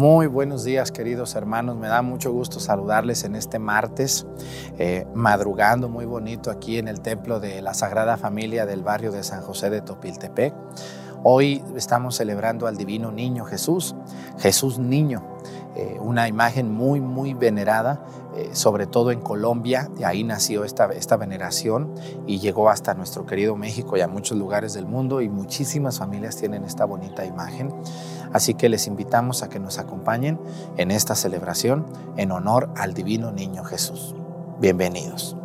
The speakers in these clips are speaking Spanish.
Muy buenos días queridos hermanos, me da mucho gusto saludarles en este martes, eh, madrugando muy bonito aquí en el templo de la Sagrada Familia del barrio de San José de Topiltepec. Hoy estamos celebrando al Divino Niño Jesús, Jesús Niño, eh, una imagen muy, muy venerada, eh, sobre todo en Colombia, de ahí nació esta, esta veneración y llegó hasta nuestro querido México y a muchos lugares del mundo y muchísimas familias tienen esta bonita imagen. Así que les invitamos a que nos acompañen en esta celebración en honor al Divino Niño Jesús. Bienvenidos.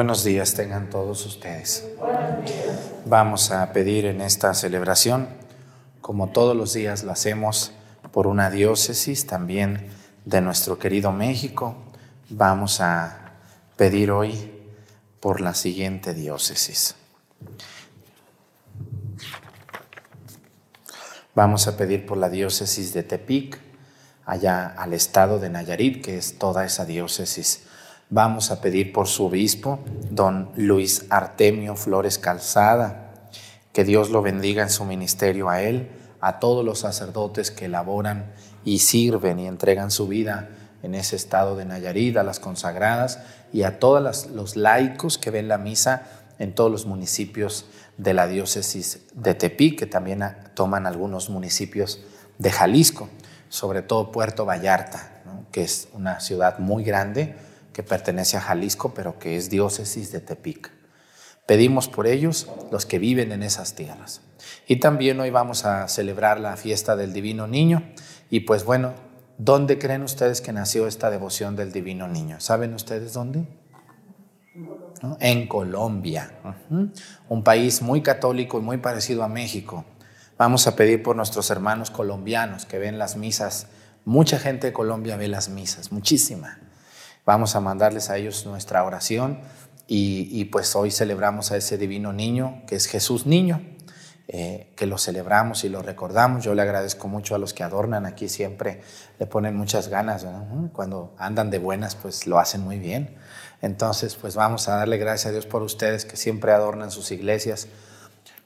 Buenos días tengan todos ustedes. Vamos a pedir en esta celebración, como todos los días lo hacemos por una diócesis también de nuestro querido México, vamos a pedir hoy por la siguiente diócesis. Vamos a pedir por la diócesis de Tepic, allá al estado de Nayarit, que es toda esa diócesis Vamos a pedir por su obispo, don Luis Artemio Flores Calzada, que Dios lo bendiga en su ministerio a él, a todos los sacerdotes que elaboran y sirven y entregan su vida en ese estado de Nayarit, a las consagradas y a todos los laicos que ven la misa en todos los municipios de la diócesis de Tepic, que también toman algunos municipios de Jalisco, sobre todo Puerto Vallarta, que es una ciudad muy grande que pertenece a Jalisco, pero que es diócesis de Tepic. Pedimos por ellos, los que viven en esas tierras. Y también hoy vamos a celebrar la fiesta del Divino Niño. Y pues bueno, ¿dónde creen ustedes que nació esta devoción del Divino Niño? ¿Saben ustedes dónde? En Colombia, un país muy católico y muy parecido a México. Vamos a pedir por nuestros hermanos colombianos que ven las misas. Mucha gente de Colombia ve las misas, muchísima. Vamos a mandarles a ellos nuestra oración y, pues hoy celebramos a ese divino niño que es Jesús niño, eh, que lo celebramos y lo recordamos. Yo le agradezco mucho a los que adornan aquí siempre, le ponen muchas ganas. Cuando andan de buenas, pues lo hacen muy bien. Entonces, pues vamos a darle gracias a Dios por ustedes que siempre adornan sus iglesias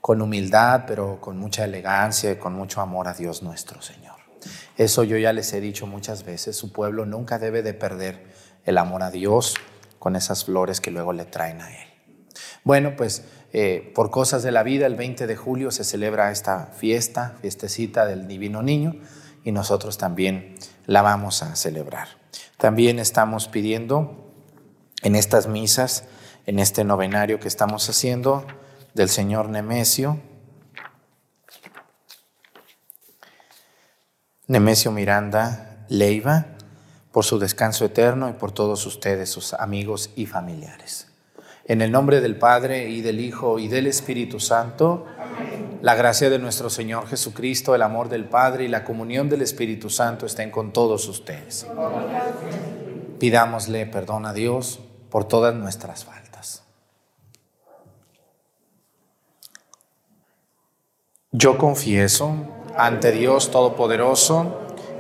con humildad, pero con mucha elegancia y con mucho amor a Dios nuestro Señor. Eso yo ya les he dicho muchas veces, su pueblo nunca debe de perder el amor a Dios con esas flores que luego le traen a Él. Bueno, pues eh, por cosas de la vida, el 20 de julio se celebra esta fiesta, fiestecita del Divino Niño, y nosotros también la vamos a celebrar. También estamos pidiendo en estas misas, en este novenario que estamos haciendo del Señor Nemesio, Nemesio Miranda Leiva, por su descanso eterno y por todos ustedes, sus amigos y familiares. En el nombre del Padre y del Hijo y del Espíritu Santo, la gracia de nuestro Señor Jesucristo, el amor del Padre y la comunión del Espíritu Santo estén con todos ustedes. Pidámosle perdón a Dios por todas nuestras faltas. Yo confieso ante Dios Todopoderoso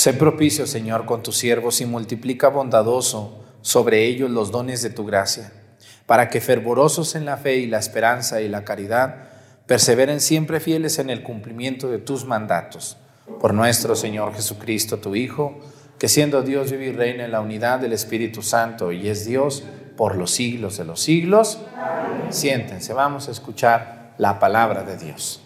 Sé propicio, Señor, con tus siervos y multiplica bondadoso sobre ellos los dones de tu gracia, para que fervorosos en la fe y la esperanza y la caridad, perseveren siempre fieles en el cumplimiento de tus mandatos. Por nuestro Señor Jesucristo, tu Hijo, que siendo Dios vive y reina en la unidad del Espíritu Santo y es Dios por los siglos de los siglos. Siéntense, vamos a escuchar la palabra de Dios.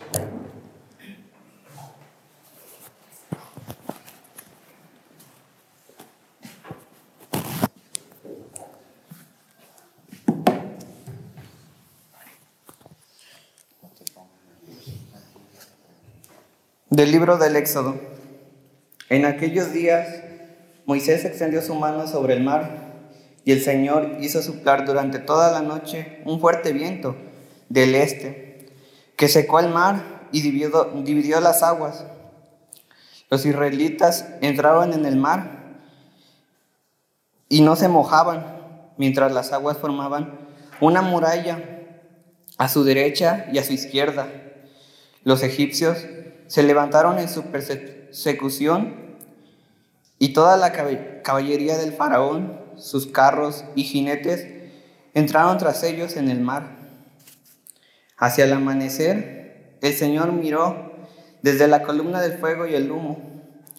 Del libro del Éxodo. En aquellos días Moisés extendió su mano sobre el mar y el Señor hizo soplar durante toda la noche un fuerte viento del este que secó el mar y dividió, dividió las aguas. Los israelitas entraban en el mar y no se mojaban mientras las aguas formaban una muralla a su derecha y a su izquierda. Los egipcios se levantaron en su persecución y toda la caballería del faraón, sus carros y jinetes, entraron tras ellos en el mar. Hacia el amanecer, el Señor miró desde la columna del fuego y el humo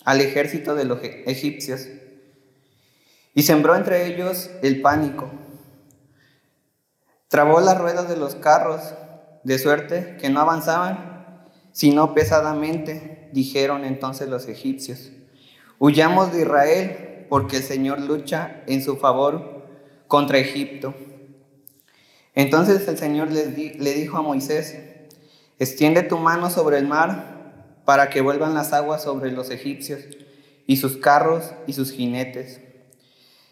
al ejército de los egipcios y sembró entre ellos el pánico. Trabó las ruedas de los carros, de suerte que no avanzaban sino pesadamente, dijeron entonces los egipcios. Huyamos de Israel, porque el Señor lucha en su favor contra Egipto. Entonces el Señor le dijo a Moisés, Extiende tu mano sobre el mar para que vuelvan las aguas sobre los egipcios y sus carros y sus jinetes.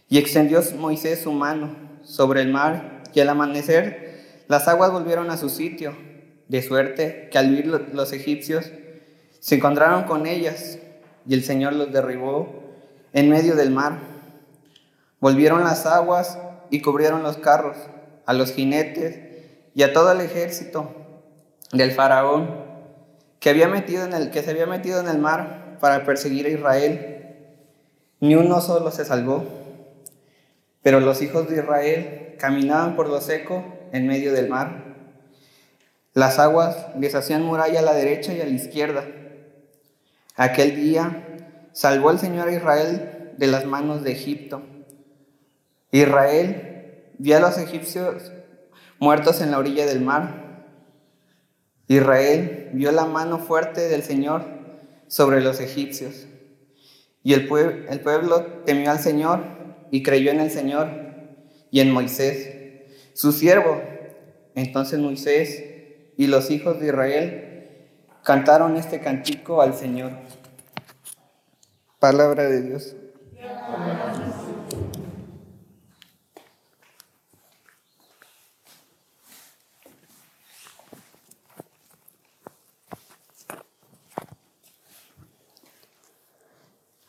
Y extendió Moisés su mano sobre el mar y al amanecer las aguas volvieron a su sitio, de suerte que al huir los egipcios se encontraron con ellas y el Señor los derribó en medio del mar. Volvieron las aguas y cubrieron los carros, a los jinetes y a todo el ejército del faraón que, había metido en el, que se había metido en el mar para perseguir a Israel. Ni uno solo se salvó. Pero los hijos de Israel caminaban por lo seco en medio del mar. Las aguas les hacían muralla a la derecha y a la izquierda. Aquel día salvó el Señor a Israel de las manos de Egipto. Israel vio a los egipcios muertos en la orilla del mar Israel vio la mano fuerte del Señor sobre los egipcios. Y el, el, pueblo temió al Señor y creyó en el Señor y en Moisés, su siervo. Entonces Moisés y los hijos de Israel cantaron este cantico al Señor. Palabra de Dios.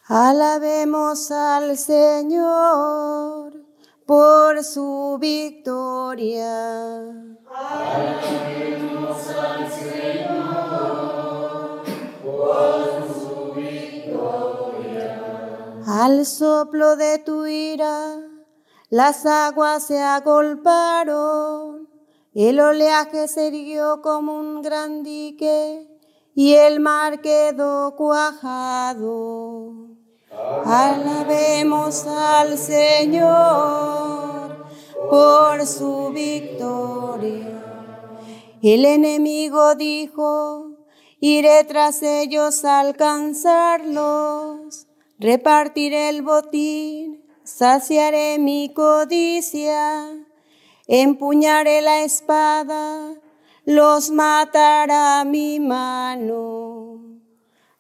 Alabemos al Señor por su victoria. Alabemos al Señor por su victoria. Al soplo de tu ira, las aguas se agolparon, el oleaje se erguió como un gran dique y el mar quedó cuajado. Alabemos al Señor por su victoria. El enemigo dijo, iré tras ellos a alcanzarlos, repartiré el botín, saciaré mi codicia, empuñaré la espada, los matará mi mano.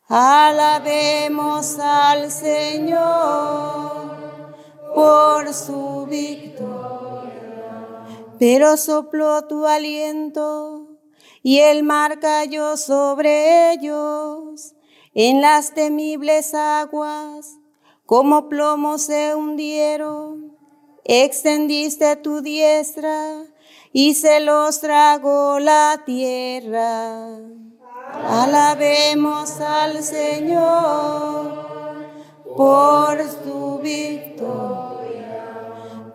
Alabemos al Señor por su victoria. Pero sopló tu aliento y el mar cayó sobre ellos en las temibles aguas, como plomo se hundieron. Extendiste tu diestra y se los tragó la tierra. Alabemos al Señor por su victoria.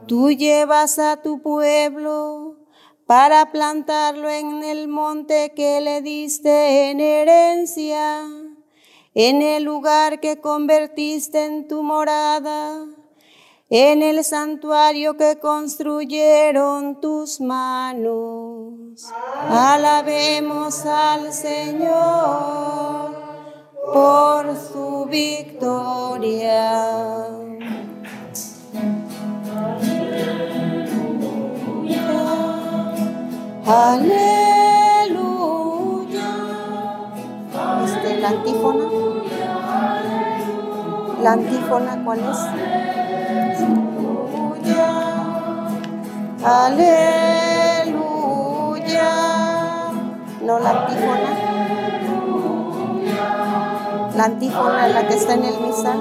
Tú llevas a tu pueblo para plantarlo en el monte que le diste en herencia, en el lugar que convertiste en tu morada en el santuario que construyeron tus manos. Alabemos al Señor por su victoria. Aleluya. Este, la antífona. La antífona, ¿cuál es? Aleluya. No la antífona. La antífona la que está en el misal.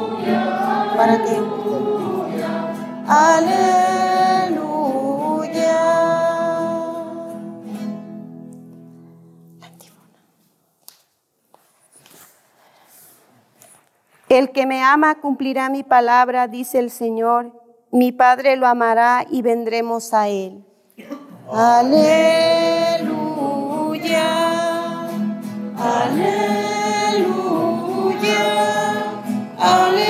¿Para qué? Aleluya. Antífona. El que me ama cumplirá mi palabra, dice el Señor mi Padre lo amará y vendremos a Él. Aleluya, aleluya, aleluya,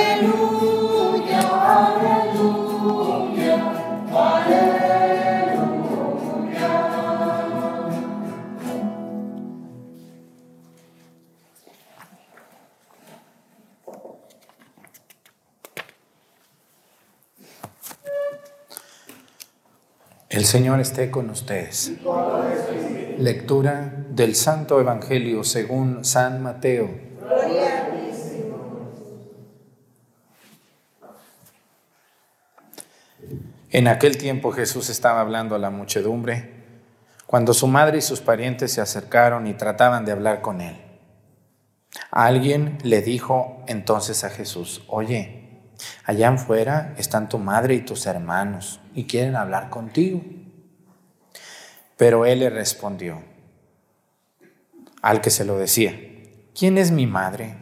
El Señor esté con ustedes. Lectura del Santo Evangelio según San Mateo. En aquel tiempo Jesús estaba hablando a la muchedumbre cuando su madre y sus parientes se acercaron y trataban de hablar con él. Alguien le dijo entonces a Jesús, oye, allá afuera están tu madre y tus hermanos y quieren hablar contigo. Pero él le respondió al que se lo decía, ¿quién es mi madre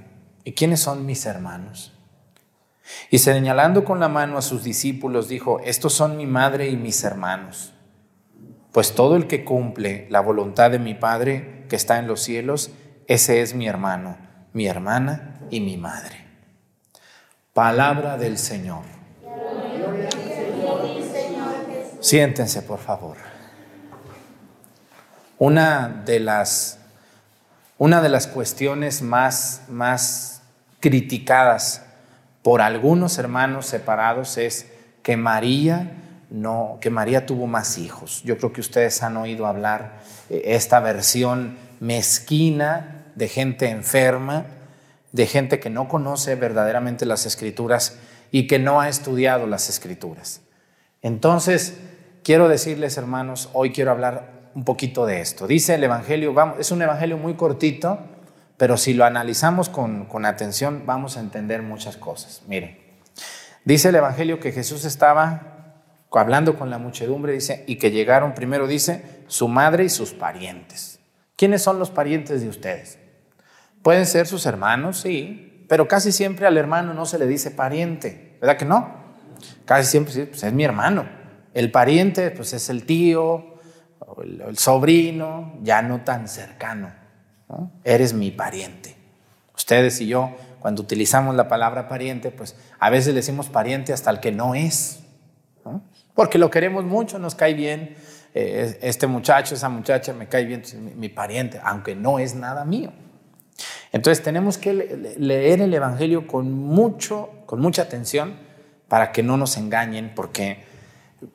y quiénes son mis hermanos? Y señalando con la mano a sus discípulos, dijo, estos son mi madre y mis hermanos. Pues todo el que cumple la voluntad de mi Padre que está en los cielos, ese es mi hermano, mi hermana y mi madre. Palabra del Señor. Siéntense, por favor. Una de las, una de las cuestiones más, más criticadas por algunos hermanos separados es que María no, que María tuvo más hijos. Yo creo que ustedes han oído hablar eh, esta versión mezquina de gente enferma, de gente que no conoce verdaderamente las escrituras y que no ha estudiado las escrituras. Entonces, quiero decirles, hermanos, hoy quiero hablar un poquito de esto. Dice el Evangelio, vamos, es un Evangelio muy cortito, pero si lo analizamos con, atención vamos a entender muchas cosas. Miren, dice el Evangelio que Jesús estaba hablando con la muchedumbre, dice, y que llegaron, primero dice, su madre y sus parientes. ¿Quiénes son los parientes de ustedes? Pueden ser sus hermanos, sí, pero casi siempre al hermano no se le dice pariente, ¿verdad que no? Casi siempre pues es mi hermano. El pariente, pues es el tío, el, el sobrino, ya no tan cercano. Eres mi pariente. Ustedes y yo, cuando utilizamos la palabra pariente, pues a veces le decimos pariente hasta el que no es, porque lo queremos mucho, nos cae bien. Eh, este muchacho, esa muchacha me cae bien, mi, mi pariente, aunque no es nada mío. Entonces tenemos que leer el Evangelio con, mucho, con mucha atención para que no nos engañen, porque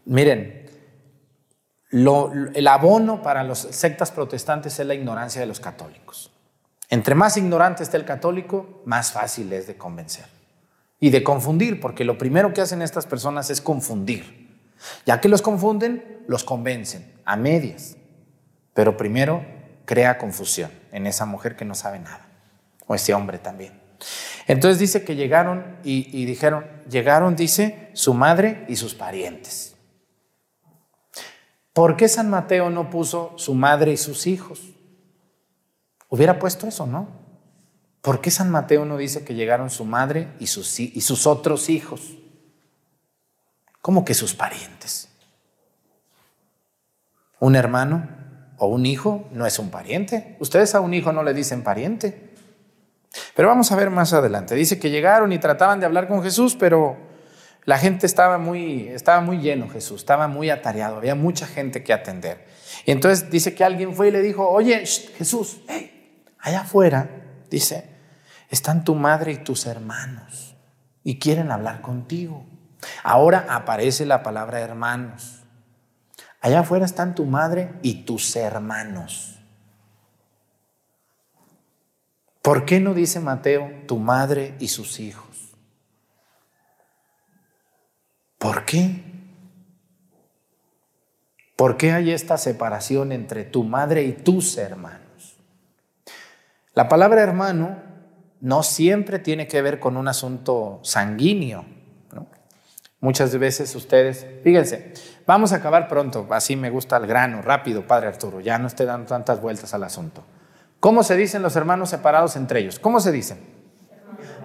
miren, el abono para las sectas protestantes es la ignorancia de los católicos. Entre más ignorante esté el católico, más fácil es de convencer y de confundir, porque lo primero que hacen estas personas es confundir. Ya que los confunden, los convencen a medias, pero primero crea confusión en esa mujer que no sabe nada, o ese hombre también. Entonces dice que llegaron y, y dijeron, llegaron, dice, su madre y sus parientes. ¿Por qué San Mateo no puso su madre y sus hijos? Hubiera puesto eso, ¿no? ¿Por qué San Mateo no dice que llegaron su madre y sus, y sus otros hijos? ¿Cómo que sus parientes? Un hermano o un hijo no es un pariente. Ustedes a un hijo no le dicen pariente. Pero vamos a ver más adelante. Dice que llegaron y trataban de hablar con Jesús, pero la gente estaba muy, estaba muy lleno, Jesús, estaba muy atareado, había mucha gente que atender. Y entonces dice que alguien fue y le dijo, oye, Jesús, allá afuera, dice, están tu madre y tus hermanos y quieren hablar contigo. Ahora aparece la palabra hermanos. Allá afuera están tu madre y tus hermanos. ¿Por qué no dice Mateo tu madre y sus hijos? ¿Por qué? ¿Por qué hay esta separación entre tu madre y tus hermanos? La palabra hermano no siempre tiene que ver con un asunto sanguíneo. Muchas veces ustedes, fíjense, vamos a acabar pronto, así me gusta el grano, rápido, Padre Arturo, ya no esté dando tantas vueltas al asunto. ¿Cómo se dicen los hermanos separados entre ellos? ¿Cómo se dicen?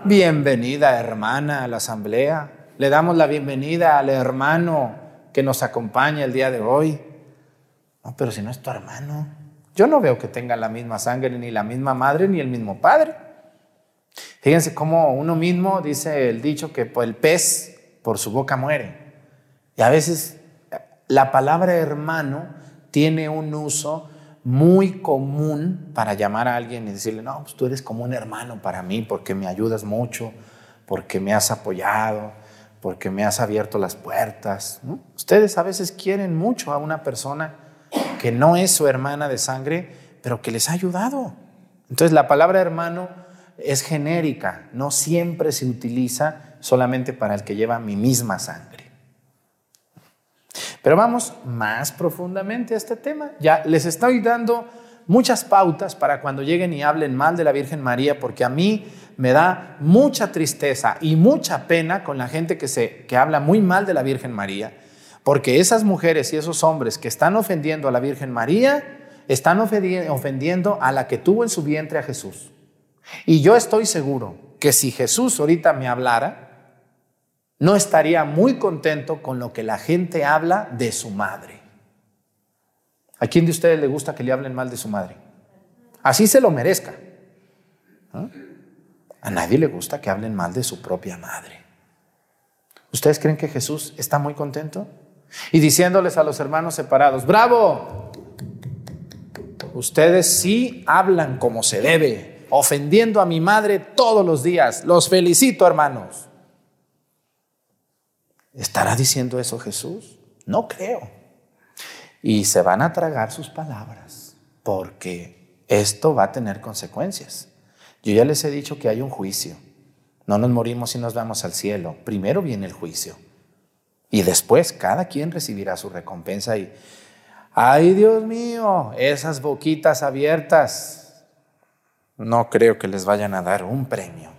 Bienvenida hermana a la asamblea, le damos la bienvenida al hermano que nos acompaña el día de hoy. No, pero si no es tu hermano, yo no veo que tenga la misma sangre, ni la misma madre, ni el mismo padre. Fíjense cómo uno mismo dice el dicho que el pez por su boca muere. Y a veces la palabra hermano tiene un uso muy común para llamar a alguien y decirle, no, pues tú eres como un hermano para mí porque me ayudas mucho, porque me has apoyado, porque me has abierto las puertas. Ustedes a veces quieren mucho a una persona que no es su hermana de sangre, pero que les ha ayudado. Entonces la palabra hermano es genérica, no siempre se utiliza solamente para el que lleva mi misma sangre. Pero vamos más profundamente a este tema. Ya les estoy dando muchas pautas para cuando lleguen y hablen mal de la Virgen María, porque a mí me da mucha tristeza y mucha pena con la gente que, se, que habla muy mal de la Virgen María, porque esas mujeres y esos hombres que están ofendiendo a la Virgen María, están ofendiendo a la que tuvo en su vientre a Jesús. Y yo estoy seguro que si Jesús ahorita me hablara, no estaría muy contento con lo que la gente habla de su madre. ¿A quién de ustedes le gusta que le hablen mal de su madre? Así se lo merezca. A nadie le gusta que hablen mal de su propia madre. ¿Ustedes creen que Jesús está muy contento? Y diciéndoles a los hermanos separados, bravo, ustedes sí hablan como se debe, ofendiendo a mi madre todos los días. Los felicito, hermanos. ¿Estará diciendo eso Jesús? No creo. Y se van a tragar sus palabras, porque esto va a tener consecuencias. Yo ya les he dicho que hay un juicio. No nos morimos y nos vamos al cielo. Primero viene el juicio. Y después cada quien recibirá su recompensa. Y, ay Dios mío, esas boquitas abiertas, no creo que les vayan a dar un premio.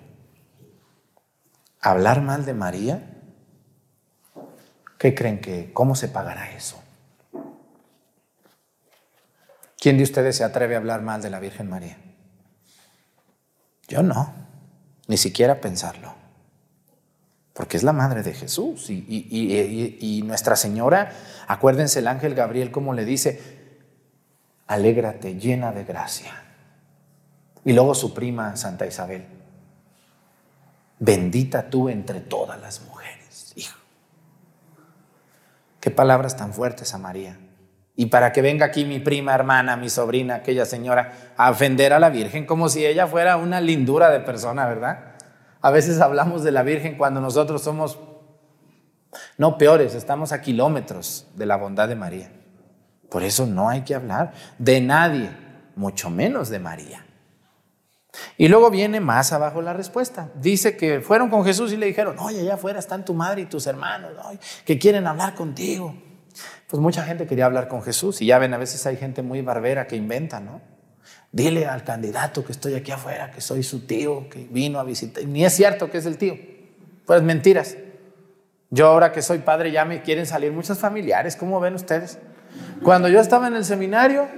Hablar mal de María ¿Qué creen que, cómo se pagará eso? ¿Quién de ustedes se atreve a hablar mal de la Virgen María? Yo no, ni siquiera pensarlo, porque es la madre de Jesús y, y, Nuestra Señora, acuérdense el ángel Gabriel como le dice, alégrate llena de gracia. Y luego su prima Santa Isabel, bendita tú entre todas las mujeres. Qué palabras tan fuertes a María. Y para que venga aquí mi prima, hermana, mi sobrina, aquella señora, a ofender a la Virgen como si ella fuera una lindura de persona, ¿verdad? A veces hablamos de la Virgen cuando nosotros somos, no peores, estamos a kilómetros de la bondad de María. Por eso no hay que hablar de nadie, mucho menos de María. Y luego viene más abajo la respuesta. Dice que fueron con Jesús y le dijeron, oye, allá afuera están tu madre y tus hermanos, que quieren hablar contigo. Pues mucha gente quería hablar con Jesús y ya ven, a veces hay gente muy barbera que inventa, ¿no? Dile al candidato que estoy aquí afuera, que soy su tío, que vino a visitar. Ni es cierto que es el tío. Pues mentiras. Yo ahora que soy padre ya me quieren salir muchos familiares, ¿cómo ven ustedes? Cuando yo estaba en el seminario,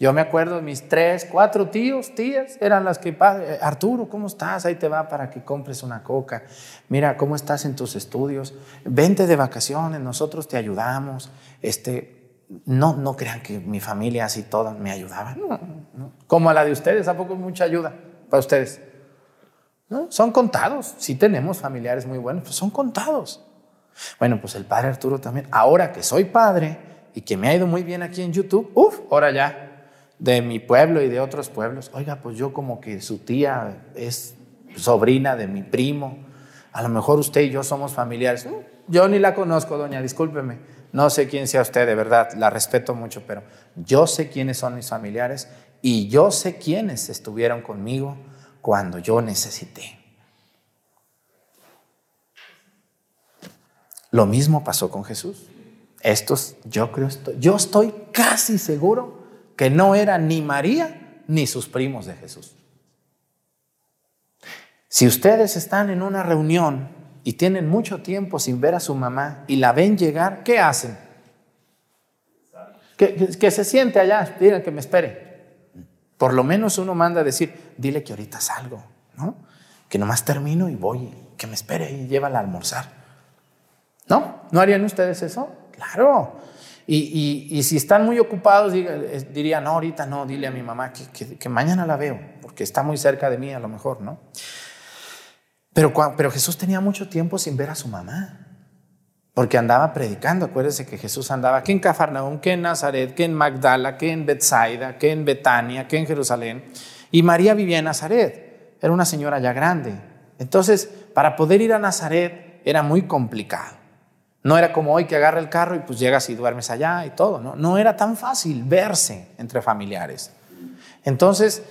yo me acuerdo de mis tres, cuatro tíos, tías, eran las que, eh, Arturo, ¿cómo estás? Ahí te va para que compres una coca. Mira, ¿cómo estás en tus estudios? Vente de vacaciones, nosotros te ayudamos. Este, no, no crean que mi familia así toda me ayudaba. Como a la de ustedes, ¿a poco mucha ayuda para ustedes? ¿No? Son contados. Sí tenemos familiares muy buenos, pues son contados. Bueno, pues el padre Arturo también. Ahora que soy padre y que me ha ido muy bien aquí en YouTube, uff, ahora ya de mi pueblo y de otros pueblos. Oiga, pues yo como que su tía es sobrina de mi primo. A lo mejor usted y yo somos familiares. Mm, yo ni la conozco, doña, discúlpeme. No sé quién sea usted, de verdad, la respeto mucho, pero yo sé quiénes son mis familiares y yo sé quiénes estuvieron conmigo cuando yo necesité. Lo mismo pasó con Jesús. Estos, yo creo, yo estoy casi seguro que no era ni María ni sus primos de Jesús. Si ustedes están en una reunión y tienen mucho tiempo sin ver a su mamá y la ven llegar, ¿qué hacen? Que, se siente allá, digan que me espere. Por lo menos uno manda a decir, dile que ahorita salgo, ¿no? Que nomás termino y voy, que me espere y llévala a almorzar. ¿No? ¿No harían ustedes eso? Claro. Y, si están muy ocupados, diría, no, ahorita no, dile a mi mamá que, mañana la veo, porque está muy cerca de mí a lo mejor, ¿no? Pero, pero Jesús tenía mucho tiempo sin ver a su mamá, porque andaba predicando. Acuérdense que Jesús andaba que en Cafarnaúm, que en Nazaret, que en Magdala, que en Bethsaida, que en Betania, que en Jerusalén. Y María vivía en Nazaret, era una señora ya grande. Entonces, para poder ir a Nazaret era muy complicado. No era como hoy que agarra el carro y pues llegas y duermes allá y todo, ¿no? No era tan fácil verse entre familiares. Entonces,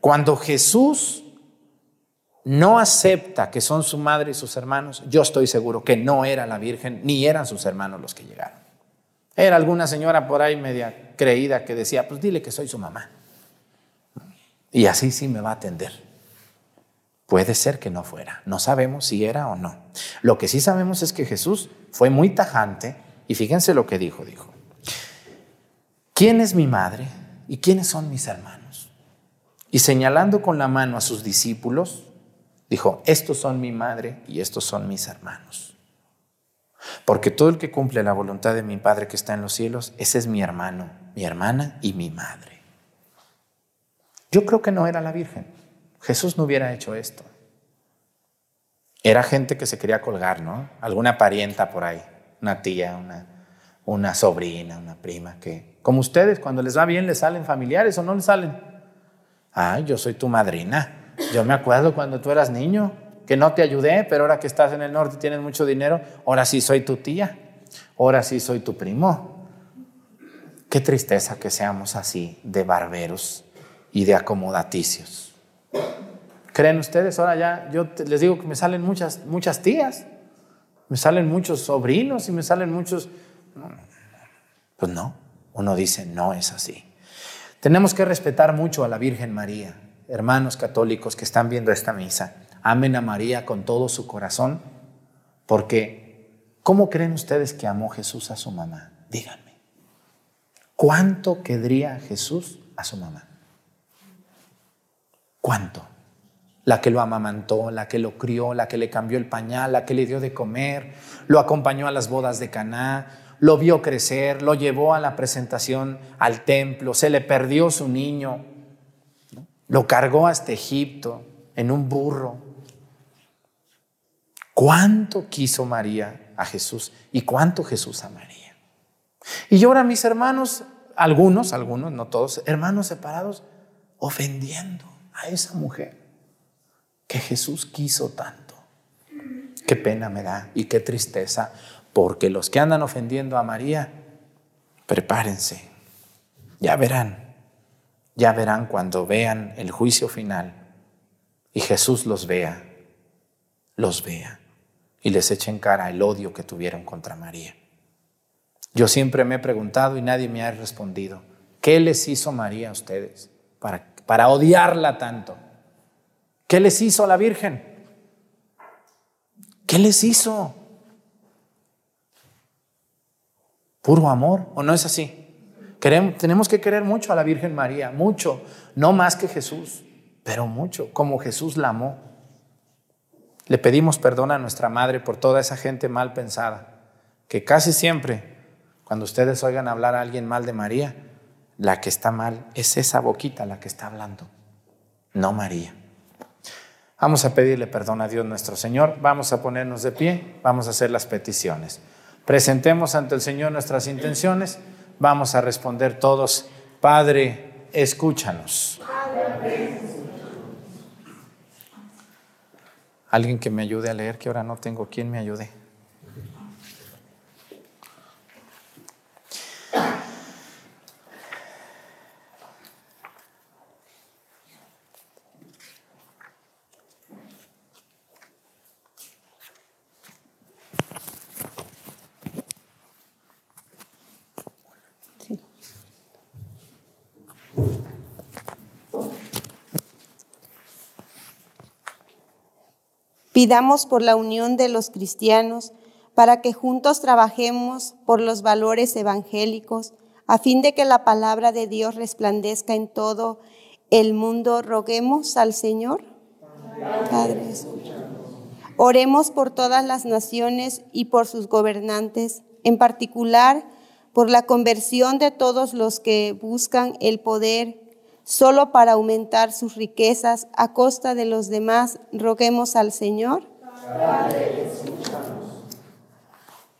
cuando Jesús no acepta que son su madre y sus hermanos, yo estoy seguro que no era la Virgen ni eran sus hermanos los que llegaron. Era alguna señora por ahí media creída que decía, pues dile que soy su mamá. Y así sí me va a atender. Puede ser que no fuera. No sabemos si era o no. Lo que sí sabemos es que Jesús fue muy tajante y fíjense lo que dijo. Dijo, ¿quién es mi madre y quiénes son mis hermanos? Y señalando con la mano a sus discípulos, dijo, estos son mi madre y estos son mis hermanos. Porque todo el que cumple la voluntad de mi Padre que está en los cielos, ese es mi hermano, mi hermana y mi madre. Yo creo que no era la Virgen. Jesús no hubiera hecho esto. Era gente que se quería colgar, ¿no? Alguna parienta por ahí, una tía, una, una sobrina, una prima, que como ustedes, cuando les va bien, les salen familiares o no les salen. Ah, yo soy tu madrina. Yo me acuerdo cuando tú eras niño, que no te ayudé, pero ahora que estás en el norte y tienes mucho dinero, ahora sí soy tu tía, ahora sí soy tu primo. Qué tristeza que seamos así de barberos y de acomodaticios. ¿Creen ustedes? Ahora ya, yo les digo que me salen muchas, muchas tías, me salen muchos sobrinos y me salen muchos... Pues no, uno dice, no es así. Tenemos que respetar mucho a la Virgen María, hermanos católicos que están viendo esta misa. Amen a María con todo su corazón, porque ¿cómo creen ustedes que amó Jesús a su mamá? Díganme. ¿Cuánto querría Jesús a su mamá? ¿Cuánto? La que lo amamantó, la que lo crió, la que le cambió el pañal, la que le dio de comer, lo acompañó a las bodas de Caná, lo vio crecer, lo llevó a la presentación al templo, se le perdió su niño, lo cargó hasta Egipto en un burro. ¿Cuánto quiso María a Jesús y cuánto Jesús a María? Y ahora mis hermanos, algunos, algunos, no todos, hermanos separados, ofendiendo a esa mujer que Jesús quiso tanto. Qué pena me da y qué tristeza, porque los que andan ofendiendo a María, prepárense, ya verán, ya verán cuando vean el juicio final y Jesús los vea, los vea y les eche en cara el odio que tuvieron contra María. Yo siempre me he preguntado y nadie me ha respondido, ¿qué les hizo María a ustedes para para odiarla tanto. ¿Qué les hizo a la Virgen? ¿Qué les hizo? Puro amor, ¿o no es así? Queremos, tenemos que querer mucho a la Virgen María, mucho, no más que Jesús, pero mucho, como Jesús la amó. Le pedimos perdón a nuestra Madre por toda esa gente mal pensada, que casi siempre, cuando ustedes oigan hablar a alguien mal de María, la que está mal es esa boquita la que está hablando, no María. Vamos a pedirle perdón a Dios nuestro Señor, vamos a ponernos de pie, vamos a hacer las peticiones. Presentemos ante el Señor nuestras intenciones, vamos a responder todos, Padre, escúchanos. Alguien que me ayude a leer, que ahora no tengo quien me ayude. Pidamos por la unión de los cristianos para que juntos trabajemos por los valores evangélicos, a fin de que la palabra de Dios resplandezca en todo el mundo. Roguemos al Señor. Padre, Oremos por todas las naciones y por sus gobernantes, en particular por la conversión de todos los que buscan el poder solo para aumentar sus riquezas a costa de los demás, roguemos al Señor.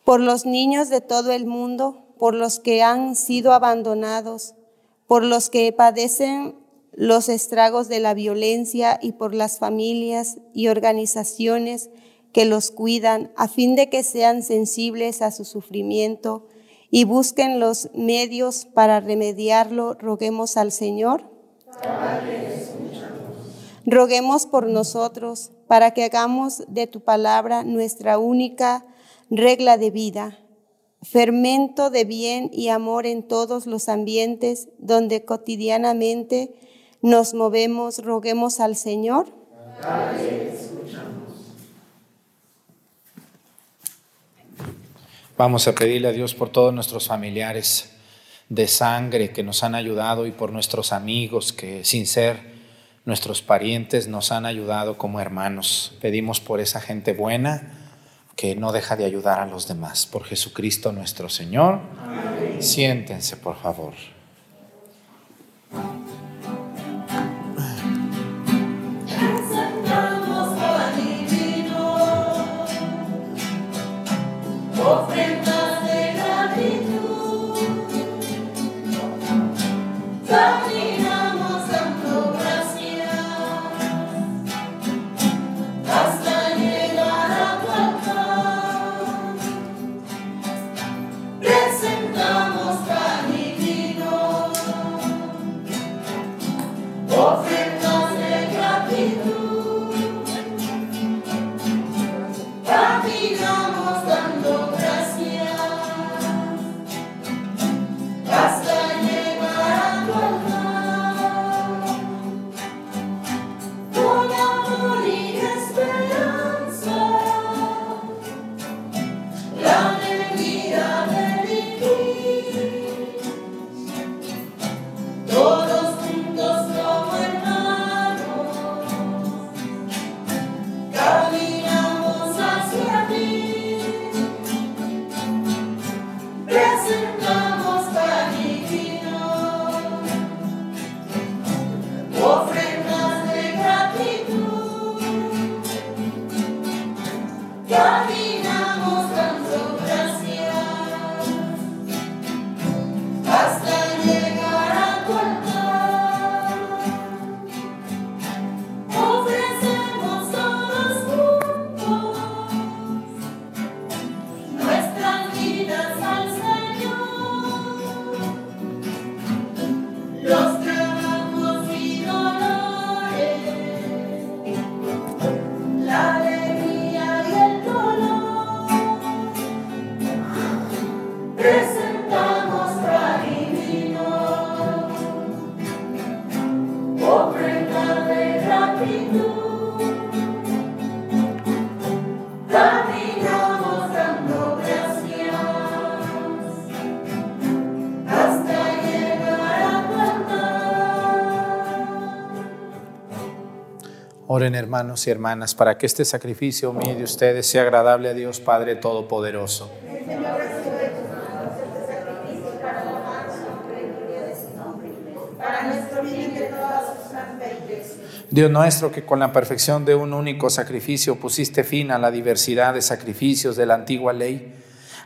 por los niños de todo el mundo, por los que han sido abandonados, por los que padecen los estragos de la violencia y por las familias y organizaciones que los cuidan, a fin de que sean sensibles a su sufrimiento y busquen los medios para remediarlo, roguemos al Señor. Roguemos por nosotros, para que hagamos de tu palabra nuestra única regla de vida, fermento de bien y amor en todos los ambientes donde cotidianamente nos movemos, roguemos al Señor. Vamos a pedirle a Dios por todos nuestros familiares de sangre que nos han ayudado y por nuestros amigos que sin ser nuestros parientes nos han ayudado como hermanos. Pedimos por esa gente buena que no deja de ayudar a los demás. Por Jesucristo nuestro Señor. Siéntense, por favor. Oren hermanos y hermanas para que este sacrificio mío de ustedes sea agradable a Dios Padre Todopoderoso. Dios nuestro, que con la perfección de un único sacrificio pusiste fin a la diversidad de sacrificios de la antigua ley,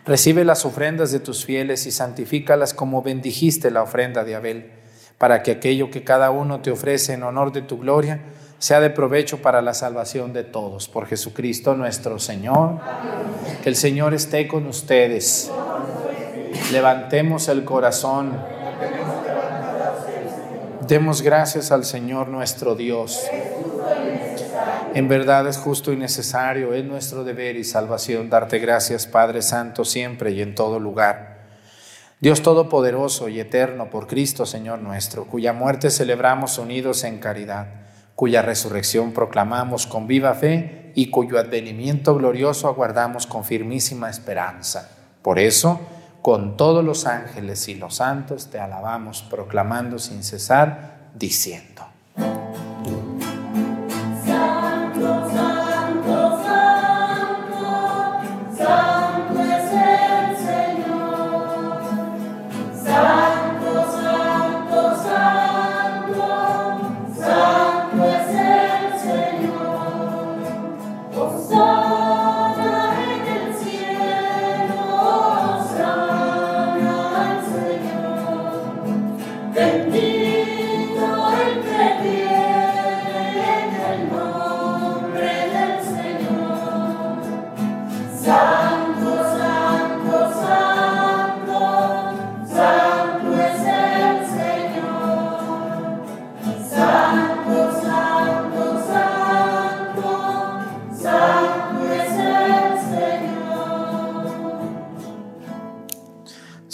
recibe las ofrendas de tus fieles y santifícalas como bendijiste la ofrenda de Abel, para que aquello que cada uno te ofrece en honor de tu gloria, sea de provecho para la salvación de todos. Por Jesucristo nuestro Señor. Que el Señor esté con ustedes. Levantemos el corazón. Demos gracias al Señor nuestro Dios. En verdad es justo y necesario, es nuestro deber y salvación darte gracias, Padre Santo, siempre y en todo lugar. Dios Todopoderoso y Eterno, por Cristo, Señor nuestro, cuya muerte celebramos unidos en caridad cuya resurrección proclamamos con viva fe y cuyo advenimiento glorioso aguardamos con firmísima esperanza. Por eso, con todos los ángeles y los santos te alabamos, proclamando sin cesar, diciendo.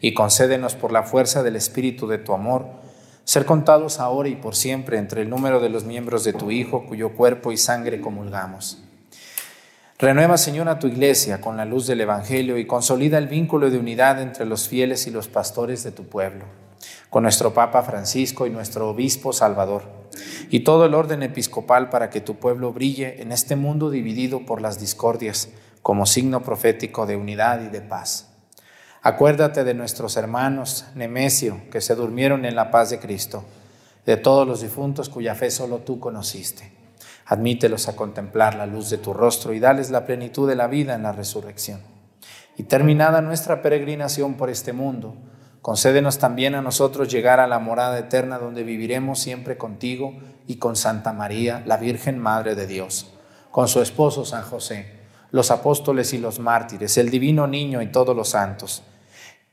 y concédenos por la fuerza del Espíritu de tu amor, ser contados ahora y por siempre entre el número de los miembros de tu Hijo, cuyo cuerpo y sangre comulgamos. Renueva, Señor, a tu iglesia con la luz del Evangelio y consolida el vínculo de unidad entre los fieles y los pastores de tu pueblo, con nuestro Papa Francisco y nuestro Obispo Salvador, y todo el orden episcopal para que tu pueblo brille en este mundo dividido por las discordias como signo profético de unidad y de paz. Acuérdate de nuestros hermanos Nemesio, que se durmieron en la paz de Cristo, de todos los difuntos cuya fe solo tú conociste. Admítelos a contemplar la luz de tu rostro y dales la plenitud de la vida en la resurrección. Y terminada nuestra peregrinación por este mundo, concédenos también a nosotros llegar a la morada eterna donde viviremos siempre contigo y con Santa María, la Virgen Madre de Dios, con su esposo San José, los apóstoles y los mártires, el divino niño y todos los santos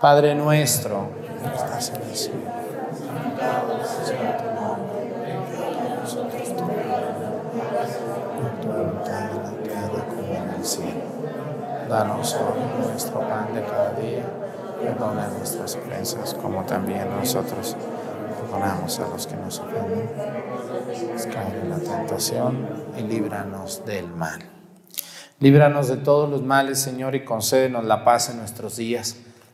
Padre nuestro, que estás en el cielo. Danos hoy nuestro pan de cada día, perdona nuestras ofensas como también nosotros perdonamos a los que nos ofenden. En la tentación y líbranos del mal. Líbranos de todos los males, Señor, y concédenos la paz en nuestros días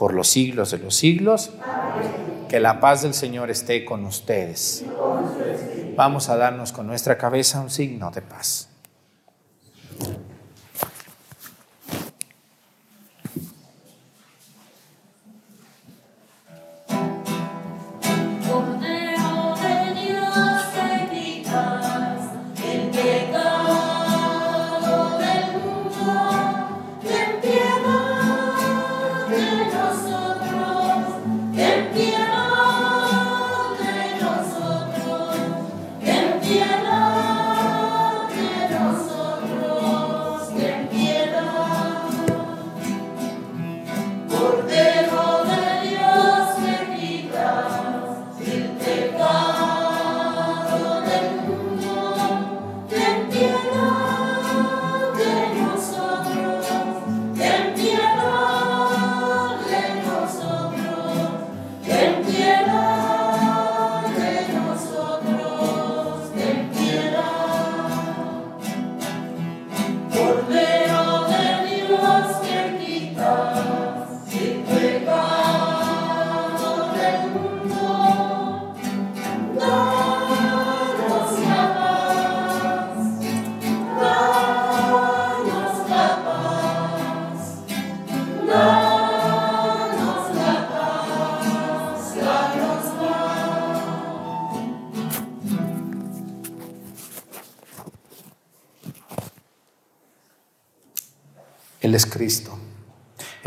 por los siglos de los siglos. Que la paz del Señor esté con ustedes. Vamos a darnos con nuestra cabeza un signo de paz.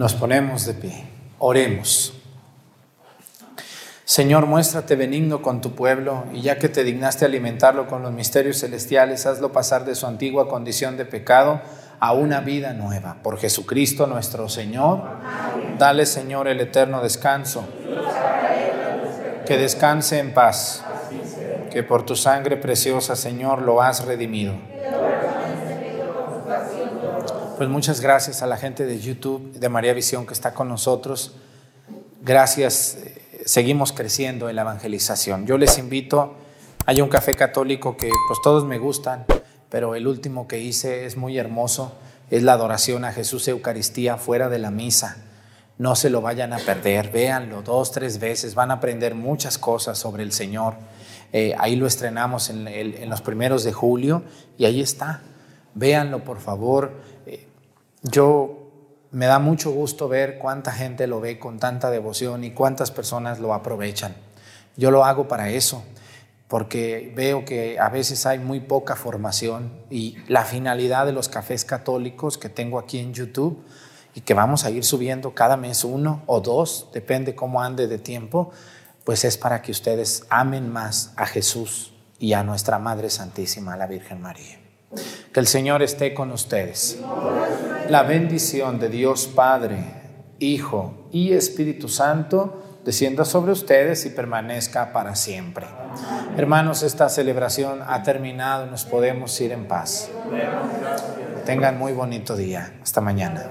Nos ponemos de pie. Oremos. Señor, muéstrate benigno con tu pueblo y ya que te dignaste alimentarlo con los misterios celestiales, hazlo pasar de su antigua condición de pecado a una vida nueva. Por Jesucristo nuestro Señor, dale Señor el eterno descanso. Que descanse en paz. Que por tu sangre preciosa, Señor, lo has redimido. Pues muchas gracias a la gente de YouTube, de María Visión que está con nosotros. Gracias, seguimos creciendo en la evangelización. Yo les invito, hay un café católico que pues todos me gustan, pero el último que hice es muy hermoso, es la adoración a Jesús Eucaristía fuera de la misa. No se lo vayan a perder, véanlo dos, tres veces, van a aprender muchas cosas sobre el Señor. Eh, ahí lo estrenamos en, en los primeros de julio y ahí está. Véanlo, por favor yo me da mucho gusto ver cuánta gente lo ve con tanta devoción y cuántas personas lo aprovechan. Yo lo hago para eso, porque veo que a veces hay muy poca formación y la finalidad de los cafés católicos que tengo aquí en YouTube y que vamos a ir subiendo cada mes uno o dos, depende cómo ande de tiempo, pues es para que ustedes amen más a Jesús y a nuestra Madre Santísima, la Virgen María. Que el Señor esté con ustedes. La bendición de Dios Padre, Hijo y Espíritu Santo descienda sobre ustedes y permanezca para siempre. Hermanos, esta celebración ha terminado, nos podemos ir en paz. Tengan muy bonito día. Hasta mañana.